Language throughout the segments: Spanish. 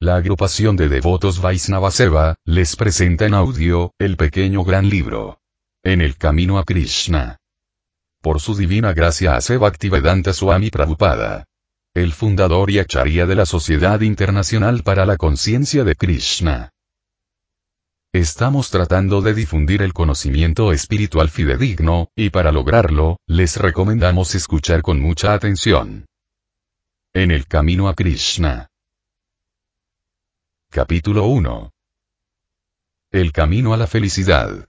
La agrupación de devotos Vaisnava Seva les presenta en audio el pequeño gran libro. En el camino a Krishna. Por su divina gracia a Bhaktivedanta Swami Prabhupada. El fundador y acharya de la Sociedad Internacional para la Conciencia de Krishna. Estamos tratando de difundir el conocimiento espiritual fidedigno, y para lograrlo, les recomendamos escuchar con mucha atención. En el camino a Krishna. Capítulo 1. El camino a la felicidad.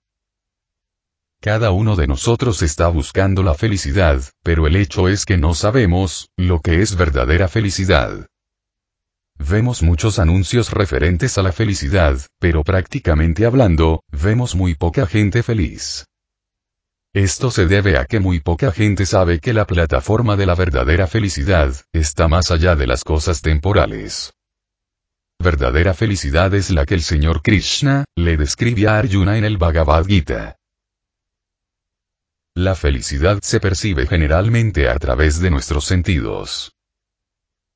Cada uno de nosotros está buscando la felicidad, pero el hecho es que no sabemos, lo que es verdadera felicidad. Vemos muchos anuncios referentes a la felicidad, pero prácticamente hablando, vemos muy poca gente feliz. Esto se debe a que muy poca gente sabe que la plataforma de la verdadera felicidad, está más allá de las cosas temporales verdadera felicidad es la que el Señor Krishna, le describe a Arjuna en el Bhagavad Gita. La felicidad se percibe generalmente a través de nuestros sentidos.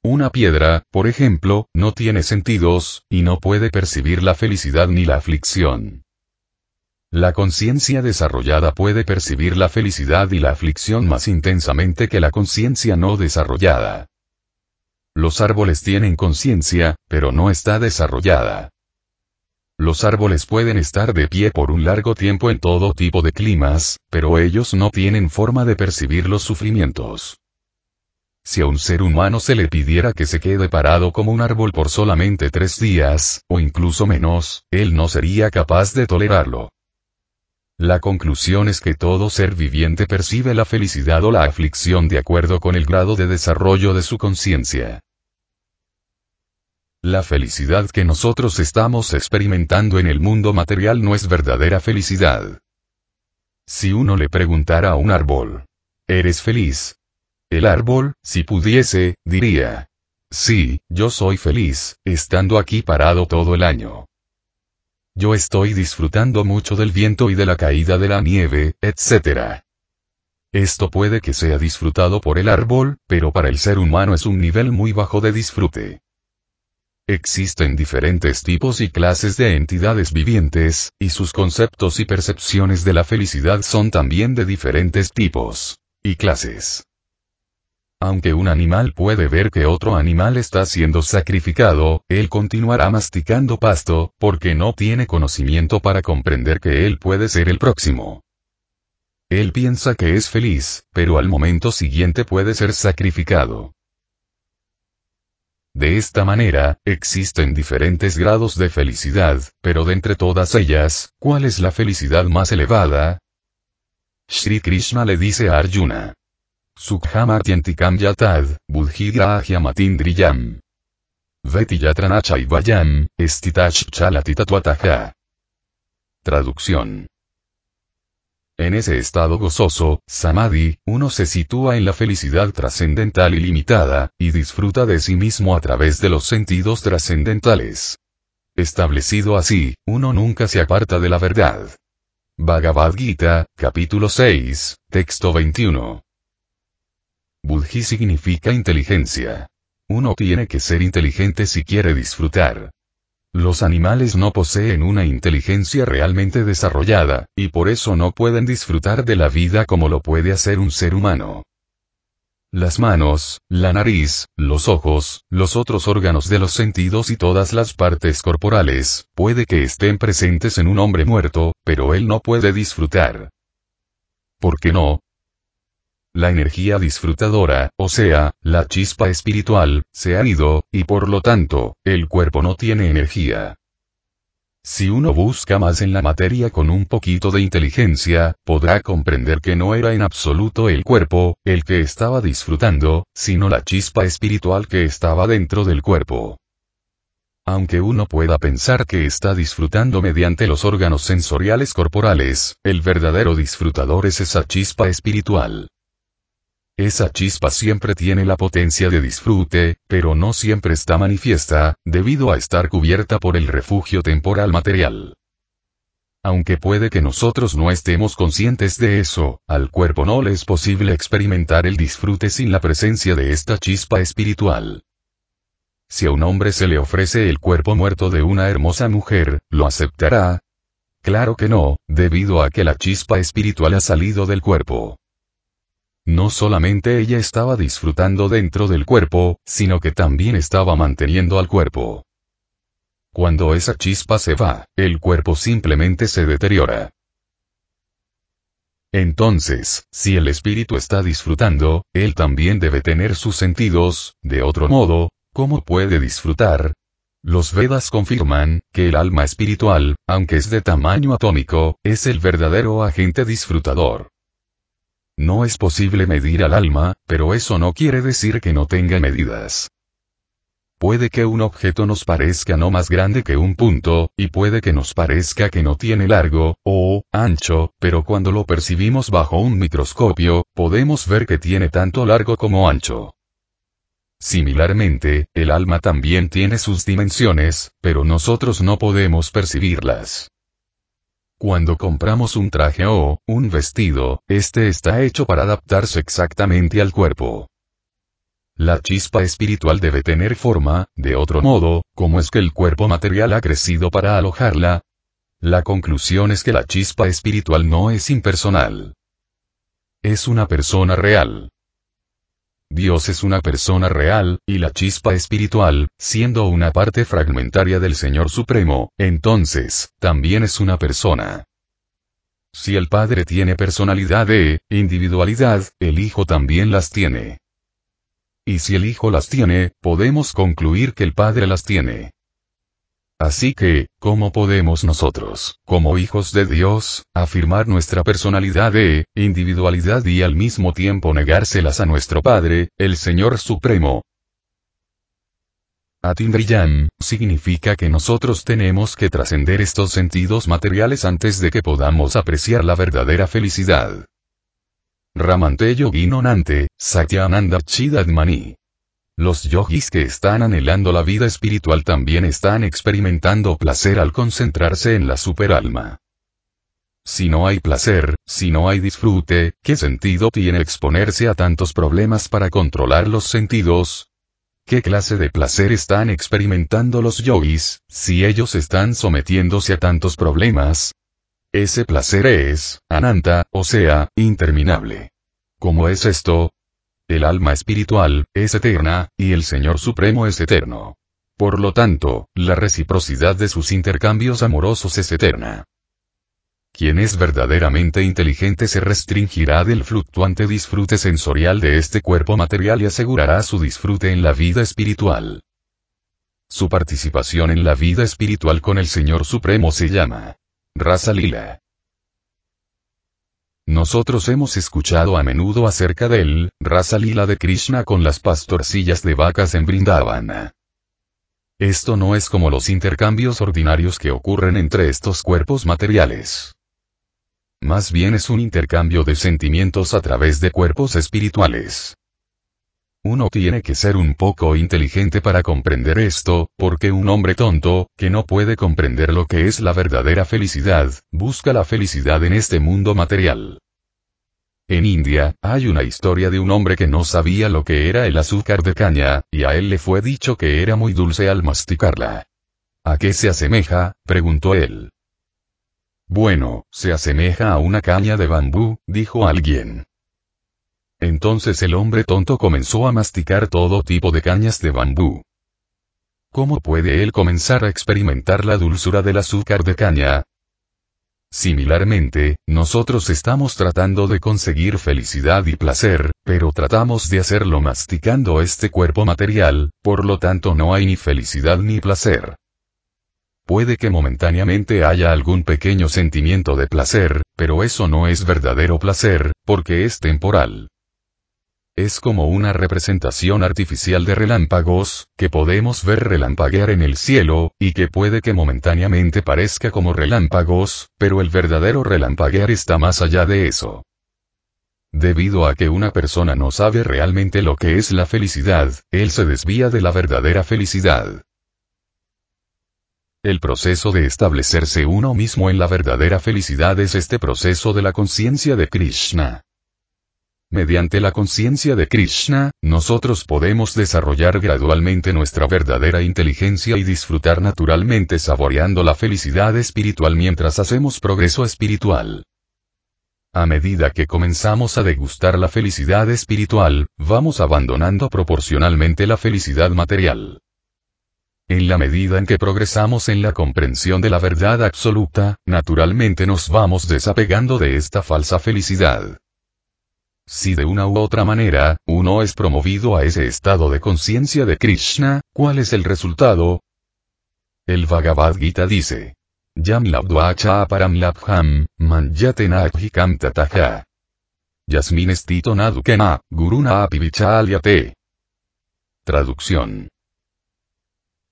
Una piedra, por ejemplo, no tiene sentidos, y no puede percibir la felicidad ni la aflicción. La conciencia desarrollada puede percibir la felicidad y la aflicción más intensamente que la conciencia no desarrollada. Los árboles tienen conciencia, pero no está desarrollada. Los árboles pueden estar de pie por un largo tiempo en todo tipo de climas, pero ellos no tienen forma de percibir los sufrimientos. Si a un ser humano se le pidiera que se quede parado como un árbol por solamente tres días, o incluso menos, él no sería capaz de tolerarlo. La conclusión es que todo ser viviente percibe la felicidad o la aflicción de acuerdo con el grado de desarrollo de su conciencia. La felicidad que nosotros estamos experimentando en el mundo material no es verdadera felicidad. Si uno le preguntara a un árbol, ¿eres feliz? El árbol, si pudiese, diría, sí, yo soy feliz, estando aquí parado todo el año. Yo estoy disfrutando mucho del viento y de la caída de la nieve, etc. Esto puede que sea disfrutado por el árbol, pero para el ser humano es un nivel muy bajo de disfrute. Existen diferentes tipos y clases de entidades vivientes, y sus conceptos y percepciones de la felicidad son también de diferentes tipos y clases. Aunque un animal puede ver que otro animal está siendo sacrificado, él continuará masticando pasto, porque no tiene conocimiento para comprender que él puede ser el próximo. Él piensa que es feliz, pero al momento siguiente puede ser sacrificado. De esta manera, existen diferentes grados de felicidad, pero de entre todas ellas, ¿cuál es la felicidad más elevada? Shri Krishna le dice a Arjuna. Sukhamartyantikam yatad, budhigrahyamatin Veti yatranachayvayam, estitach chalatitatuataja. Traducción. En ese estado gozoso, samadhi, uno se sitúa en la felicidad trascendental ilimitada, y disfruta de sí mismo a través de los sentidos trascendentales. Establecido así, uno nunca se aparta de la verdad. Bhagavad Gita, capítulo 6, texto 21. Buddhi significa inteligencia. Uno tiene que ser inteligente si quiere disfrutar. Los animales no poseen una inteligencia realmente desarrollada, y por eso no pueden disfrutar de la vida como lo puede hacer un ser humano. Las manos, la nariz, los ojos, los otros órganos de los sentidos y todas las partes corporales, puede que estén presentes en un hombre muerto, pero él no puede disfrutar. ¿Por qué no? La energía disfrutadora, o sea, la chispa espiritual, se ha ido, y por lo tanto, el cuerpo no tiene energía. Si uno busca más en la materia con un poquito de inteligencia, podrá comprender que no era en absoluto el cuerpo, el que estaba disfrutando, sino la chispa espiritual que estaba dentro del cuerpo. Aunque uno pueda pensar que está disfrutando mediante los órganos sensoriales corporales, el verdadero disfrutador es esa chispa espiritual. Esa chispa siempre tiene la potencia de disfrute, pero no siempre está manifiesta, debido a estar cubierta por el refugio temporal material. Aunque puede que nosotros no estemos conscientes de eso, al cuerpo no le es posible experimentar el disfrute sin la presencia de esta chispa espiritual. Si a un hombre se le ofrece el cuerpo muerto de una hermosa mujer, ¿lo aceptará? Claro que no, debido a que la chispa espiritual ha salido del cuerpo. No solamente ella estaba disfrutando dentro del cuerpo, sino que también estaba manteniendo al cuerpo. Cuando esa chispa se va, el cuerpo simplemente se deteriora. Entonces, si el espíritu está disfrutando, él también debe tener sus sentidos, de otro modo, ¿cómo puede disfrutar? Los Vedas confirman, que el alma espiritual, aunque es de tamaño atómico, es el verdadero agente disfrutador. No es posible medir al alma, pero eso no quiere decir que no tenga medidas. Puede que un objeto nos parezca no más grande que un punto, y puede que nos parezca que no tiene largo, o, ancho, pero cuando lo percibimos bajo un microscopio, podemos ver que tiene tanto largo como ancho. Similarmente, el alma también tiene sus dimensiones, pero nosotros no podemos percibirlas. Cuando compramos un traje o un vestido, este está hecho para adaptarse exactamente al cuerpo. La chispa espiritual debe tener forma, de otro modo, ¿cómo es que el cuerpo material ha crecido para alojarla? La conclusión es que la chispa espiritual no es impersonal. Es una persona real. Dios es una persona real, y la chispa espiritual, siendo una parte fragmentaria del Señor Supremo, entonces, también es una persona. Si el Padre tiene personalidad e individualidad, el Hijo también las tiene. Y si el Hijo las tiene, podemos concluir que el Padre las tiene. Así que, ¿cómo podemos nosotros, como hijos de Dios, afirmar nuestra personalidad e individualidad y al mismo tiempo negárselas a nuestro Padre, el Señor Supremo? Atindriyam, significa que nosotros tenemos que trascender estos sentidos materiales antes de que podamos apreciar la verdadera felicidad. Ramante Yoginonante, Satyananda Chidadmani. Los yogis que están anhelando la vida espiritual también están experimentando placer al concentrarse en la superalma. Si no hay placer, si no hay disfrute, ¿qué sentido tiene exponerse a tantos problemas para controlar los sentidos? ¿Qué clase de placer están experimentando los yogis, si ellos están sometiéndose a tantos problemas? Ese placer es, ananta, o sea, interminable. ¿Cómo es esto? El alma espiritual, es eterna, y el Señor Supremo es eterno. Por lo tanto, la reciprocidad de sus intercambios amorosos es eterna. Quien es verdaderamente inteligente se restringirá del fluctuante disfrute sensorial de este cuerpo material y asegurará su disfrute en la vida espiritual. Su participación en la vida espiritual con el Señor Supremo se llama Rasa Lila. Nosotros hemos escuchado a menudo acerca del Rasa Lila de Krishna con las pastorcillas de vacas en Brindavana. Esto no es como los intercambios ordinarios que ocurren entre estos cuerpos materiales. Más bien es un intercambio de sentimientos a través de cuerpos espirituales. Uno tiene que ser un poco inteligente para comprender esto, porque un hombre tonto, que no puede comprender lo que es la verdadera felicidad, busca la felicidad en este mundo material. En India, hay una historia de un hombre que no sabía lo que era el azúcar de caña, y a él le fue dicho que era muy dulce al masticarla. ¿A qué se asemeja? preguntó él. Bueno, se asemeja a una caña de bambú, dijo alguien. Entonces el hombre tonto comenzó a masticar todo tipo de cañas de bambú. ¿Cómo puede él comenzar a experimentar la dulzura del azúcar de caña? Similarmente, nosotros estamos tratando de conseguir felicidad y placer, pero tratamos de hacerlo masticando este cuerpo material, por lo tanto no hay ni felicidad ni placer. Puede que momentáneamente haya algún pequeño sentimiento de placer, pero eso no es verdadero placer, porque es temporal. Es como una representación artificial de relámpagos, que podemos ver relampaguear en el cielo, y que puede que momentáneamente parezca como relámpagos, pero el verdadero relampaguear está más allá de eso. Debido a que una persona no sabe realmente lo que es la felicidad, él se desvía de la verdadera felicidad. El proceso de establecerse uno mismo en la verdadera felicidad es este proceso de la conciencia de Krishna. Mediante la conciencia de Krishna, nosotros podemos desarrollar gradualmente nuestra verdadera inteligencia y disfrutar naturalmente saboreando la felicidad espiritual mientras hacemos progreso espiritual. A medida que comenzamos a degustar la felicidad espiritual, vamos abandonando proporcionalmente la felicidad material. En la medida en que progresamos en la comprensión de la verdad absoluta, naturalmente nos vamos desapegando de esta falsa felicidad. Si de una u otra manera, uno es promovido a ese estado de conciencia de Krishna, ¿cuál es el resultado? El Bhagavad Gita dice, Yam labdvacha param labham, manjatena tataha. Yasmin estito nadukena, guruna apivichalyate. Traducción.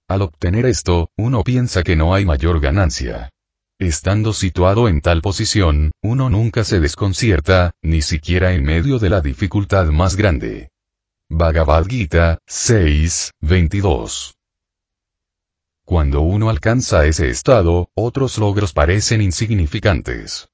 Al obtener esto, uno piensa que no hay mayor ganancia. Estando situado en tal posición, uno nunca se desconcierta, ni siquiera en medio de la dificultad más grande. Bhagavad Gita, 6, 22. Cuando uno alcanza ese estado, otros logros parecen insignificantes.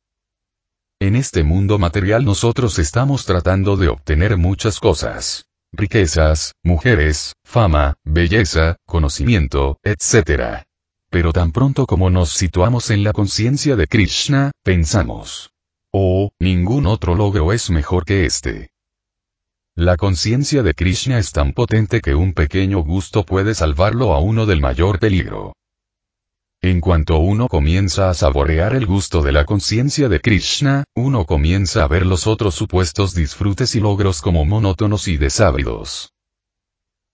En este mundo material nosotros estamos tratando de obtener muchas cosas. Riquezas, mujeres, fama, belleza, conocimiento, etc. Pero tan pronto como nos situamos en la conciencia de Krishna, pensamos. Oh, ningún otro logro es mejor que este. La conciencia de Krishna es tan potente que un pequeño gusto puede salvarlo a uno del mayor peligro. En cuanto uno comienza a saborear el gusto de la conciencia de Krishna, uno comienza a ver los otros supuestos disfrutes y logros como monótonos y desábridos.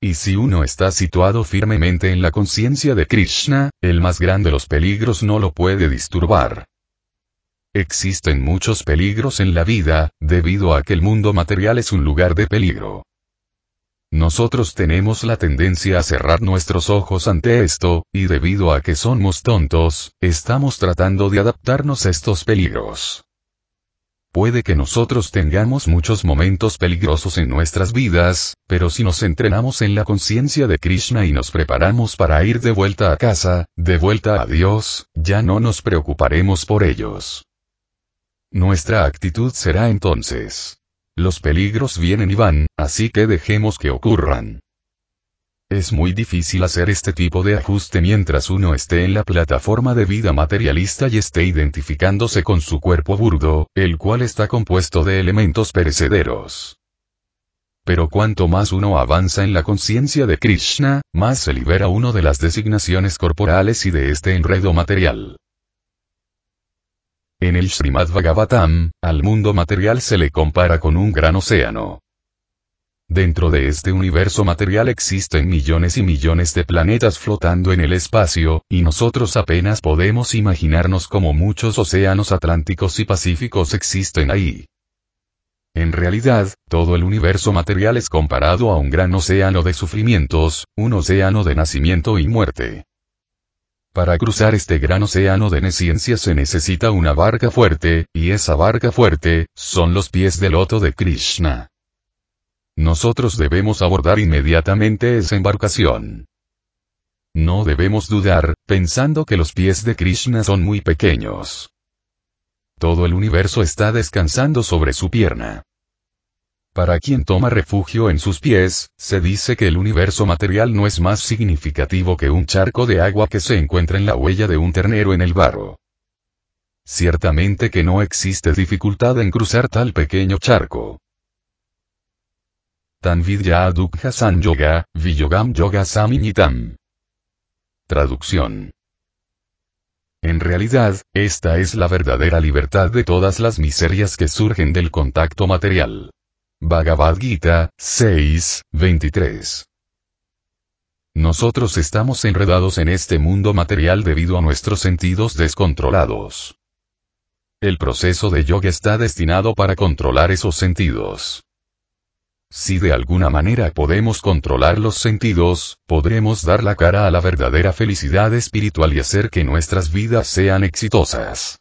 Y si uno está situado firmemente en la conciencia de Krishna, el más grande de los peligros no lo puede disturbar. Existen muchos peligros en la vida, debido a que el mundo material es un lugar de peligro. Nosotros tenemos la tendencia a cerrar nuestros ojos ante esto, y debido a que somos tontos, estamos tratando de adaptarnos a estos peligros. Puede que nosotros tengamos muchos momentos peligrosos en nuestras vidas, pero si nos entrenamos en la conciencia de Krishna y nos preparamos para ir de vuelta a casa, de vuelta a Dios, ya no nos preocuparemos por ellos. Nuestra actitud será entonces. Los peligros vienen y van, así que dejemos que ocurran. Es muy difícil hacer este tipo de ajuste mientras uno esté en la plataforma de vida materialista y esté identificándose con su cuerpo burdo, el cual está compuesto de elementos perecederos. Pero cuanto más uno avanza en la conciencia de Krishna, más se libera uno de las designaciones corporales y de este enredo material. En el Srimad Bhagavatam, al mundo material se le compara con un gran océano. Dentro de este universo material existen millones y millones de planetas flotando en el espacio, y nosotros apenas podemos imaginarnos cómo muchos océanos atlánticos y pacíficos existen ahí. En realidad, todo el universo material es comparado a un gran océano de sufrimientos, un océano de nacimiento y muerte. Para cruzar este gran océano de neciencia se necesita una barca fuerte, y esa barca fuerte, son los pies del loto de Krishna. Nosotros debemos abordar inmediatamente esa embarcación. No debemos dudar, pensando que los pies de Krishna son muy pequeños. Todo el universo está descansando sobre su pierna. Para quien toma refugio en sus pies, se dice que el universo material no es más significativo que un charco de agua que se encuentra en la huella de un ternero en el barro. Ciertamente que no existe dificultad en cruzar tal pequeño charco. Tan vidya adukha san yoga, viyogam yoga saminitam. Traducción. En realidad, esta es la verdadera libertad de todas las miserias que surgen del contacto material. Bhagavad Gita, 6, 23. Nosotros estamos enredados en este mundo material debido a nuestros sentidos descontrolados. El proceso de yoga está destinado para controlar esos sentidos. Si de alguna manera podemos controlar los sentidos, podremos dar la cara a la verdadera felicidad espiritual y hacer que nuestras vidas sean exitosas.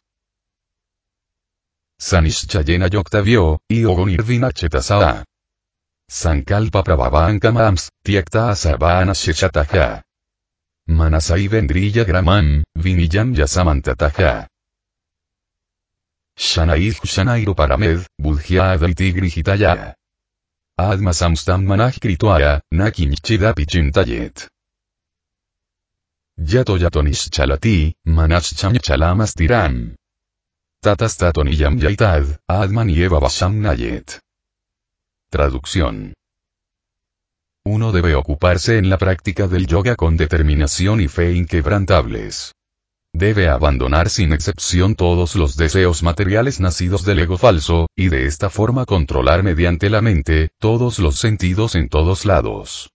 Sanishchayena Yoktavio, y Ogonirvina Chetasaa. Sankalpa Prabhavankamams, Tiekta Asabana Shechataja. Manasai Vendrilla Graman, Viniyam Yasamantataja. Shanaih Shanairu Paramed, Budhya Adaiti Grihitaya. Adma Samstam Manaj Krituaya, Nakim Chidapi Chintayet. Yato Yatonish Chalati, Manach Cham Tiran. Tatas Tatoniyam Yaitad, Adman y Eva Basham Nayet. Traducción. Uno debe ocuparse en la práctica del yoga con determinación y fe inquebrantables. Debe abandonar sin excepción todos los deseos materiales nacidos del ego falso, y de esta forma controlar mediante la mente, todos los sentidos en todos lados.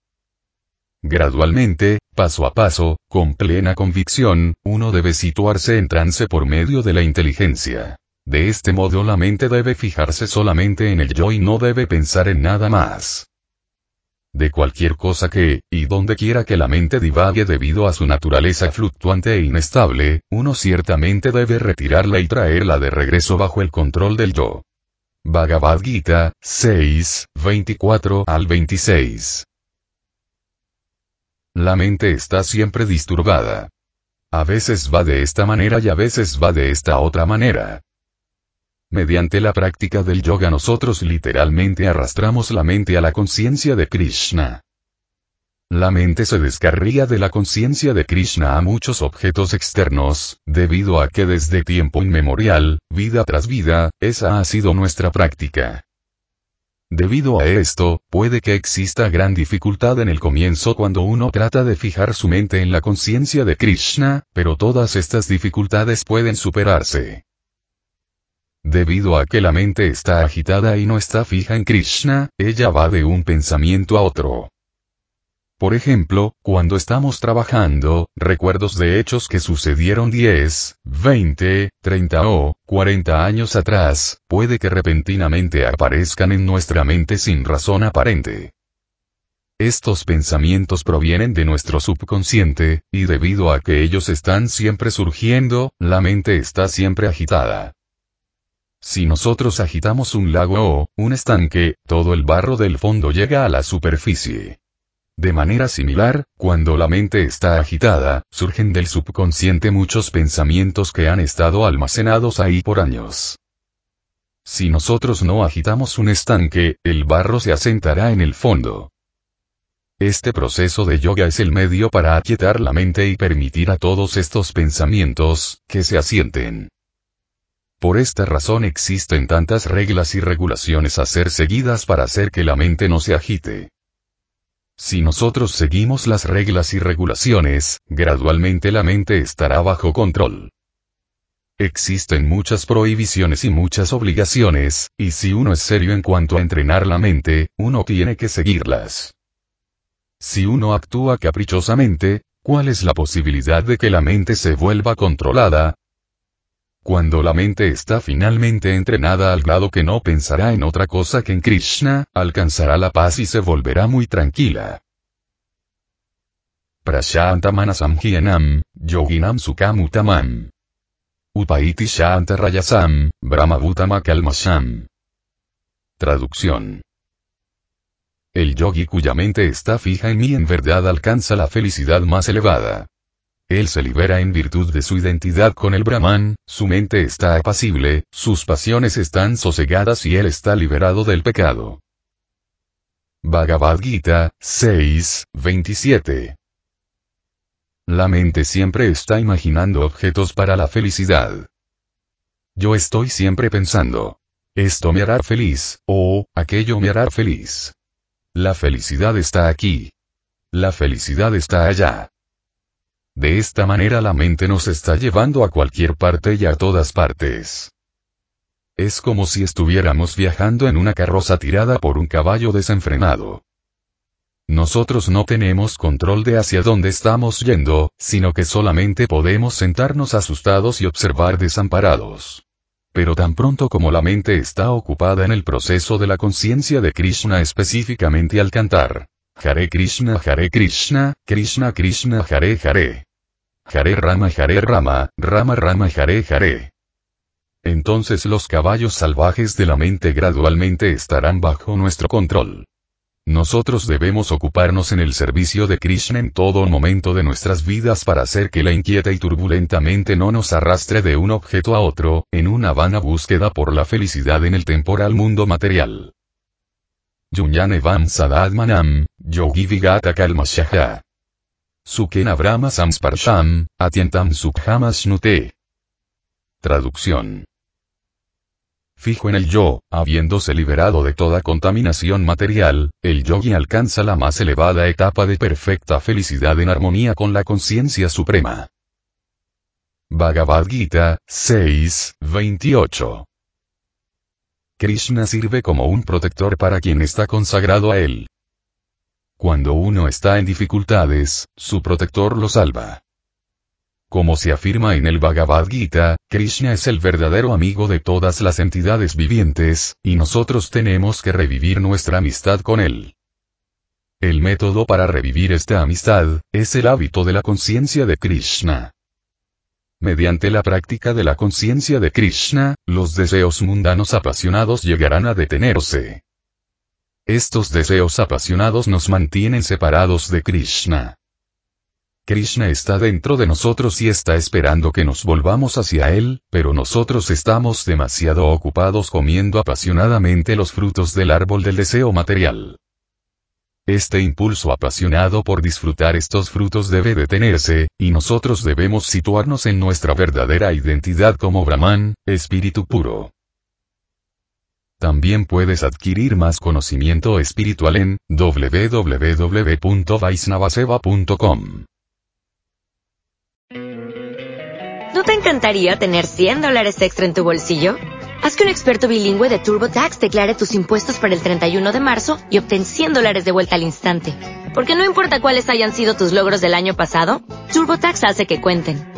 Gradualmente, paso a paso, con plena convicción, uno debe situarse en trance por medio de la inteligencia. De este modo la mente debe fijarse solamente en el yo y no debe pensar en nada más de cualquier cosa que, y donde quiera que la mente divague debido a su naturaleza fluctuante e inestable, uno ciertamente debe retirarla y traerla de regreso bajo el control del yo. Bhagavad Gita, 6, 24 al 26. La mente está siempre disturbada. A veces va de esta manera y a veces va de esta otra manera. Mediante la práctica del yoga nosotros literalmente arrastramos la mente a la conciencia de Krishna. La mente se descarría de la conciencia de Krishna a muchos objetos externos, debido a que desde tiempo inmemorial, vida tras vida, esa ha sido nuestra práctica. Debido a esto, puede que exista gran dificultad en el comienzo cuando uno trata de fijar su mente en la conciencia de Krishna, pero todas estas dificultades pueden superarse. Debido a que la mente está agitada y no está fija en Krishna, ella va de un pensamiento a otro. Por ejemplo, cuando estamos trabajando, recuerdos de hechos que sucedieron 10, 20, 30 o 40 años atrás, puede que repentinamente aparezcan en nuestra mente sin razón aparente. Estos pensamientos provienen de nuestro subconsciente, y debido a que ellos están siempre surgiendo, la mente está siempre agitada. Si nosotros agitamos un lago o un estanque, todo el barro del fondo llega a la superficie. De manera similar, cuando la mente está agitada, surgen del subconsciente muchos pensamientos que han estado almacenados ahí por años. Si nosotros no agitamos un estanque, el barro se asentará en el fondo. Este proceso de yoga es el medio para aquietar la mente y permitir a todos estos pensamientos, que se asienten. Por esta razón existen tantas reglas y regulaciones a ser seguidas para hacer que la mente no se agite. Si nosotros seguimos las reglas y regulaciones, gradualmente la mente estará bajo control. Existen muchas prohibiciones y muchas obligaciones, y si uno es serio en cuanto a entrenar la mente, uno tiene que seguirlas. Si uno actúa caprichosamente, ¿cuál es la posibilidad de que la mente se vuelva controlada? Cuando la mente está finalmente entrenada al grado que no pensará en otra cosa que en Krishna, alcanzará la paz y se volverá muy tranquila. Prashantamanasamhyanam, yoginam sukamutamam. Upaiti shantarayasam, brahmabhutamakalmasam. Traducción. El yogi cuya mente está fija en mí en verdad alcanza la felicidad más elevada. Él se libera en virtud de su identidad con el Brahman, su mente está apacible, sus pasiones están sosegadas y él está liberado del pecado. Bhagavad Gita, 6, 27. La mente siempre está imaginando objetos para la felicidad. Yo estoy siempre pensando. Esto me hará feliz, o, aquello me hará feliz. La felicidad está aquí. La felicidad está allá. De esta manera la mente nos está llevando a cualquier parte y a todas partes. Es como si estuviéramos viajando en una carroza tirada por un caballo desenfrenado. Nosotros no tenemos control de hacia dónde estamos yendo, sino que solamente podemos sentarnos asustados y observar desamparados. pero tan pronto como la mente está ocupada en el proceso de la conciencia de Krishna específicamente al cantar, Hare Krishna Hare Krishna, Krishna Krishna Hare Hare. Hare Rama Hare Rama, Rama Rama Hare Hare. Entonces los caballos salvajes de la mente gradualmente estarán bajo nuestro control. Nosotros debemos ocuparnos en el servicio de Krishna en todo momento de nuestras vidas para hacer que la inquieta y turbulenta mente no nos arrastre de un objeto a otro, en una vana búsqueda por la felicidad en el temporal mundo material. Yunyane Vam Sadadmanam, Yogi Vigata Kalmashaha. Suken Abrama Samsparsham, Atientam Sukhamasnute. Traducción fijo en el yo, habiéndose liberado de toda contaminación material, el yogi alcanza la más elevada etapa de perfecta felicidad en armonía con la conciencia suprema. Bhagavad Gita, 6, 28. Krishna sirve como un protector para quien está consagrado a él. Cuando uno está en dificultades, su protector lo salva. Como se afirma en el Bhagavad Gita, Krishna es el verdadero amigo de todas las entidades vivientes, y nosotros tenemos que revivir nuestra amistad con él. El método para revivir esta amistad, es el hábito de la conciencia de Krishna. Mediante la práctica de la conciencia de Krishna, los deseos mundanos apasionados llegarán a detenerse. Estos deseos apasionados nos mantienen separados de Krishna. Krishna está dentro de nosotros y está esperando que nos volvamos hacia Él, pero nosotros estamos demasiado ocupados comiendo apasionadamente los frutos del árbol del deseo material. Este impulso apasionado por disfrutar estos frutos debe detenerse, y nosotros debemos situarnos en nuestra verdadera identidad como Brahman, espíritu puro. También puedes adquirir más conocimiento espiritual en www.vaisnavaseva.com. ¿No te encantaría tener 100 dólares extra en tu bolsillo? Haz que un experto bilingüe de TurboTax declare tus impuestos para el 31 de marzo y obtén 100 dólares de vuelta al instante. Porque no importa cuáles hayan sido tus logros del año pasado, TurboTax hace que cuenten.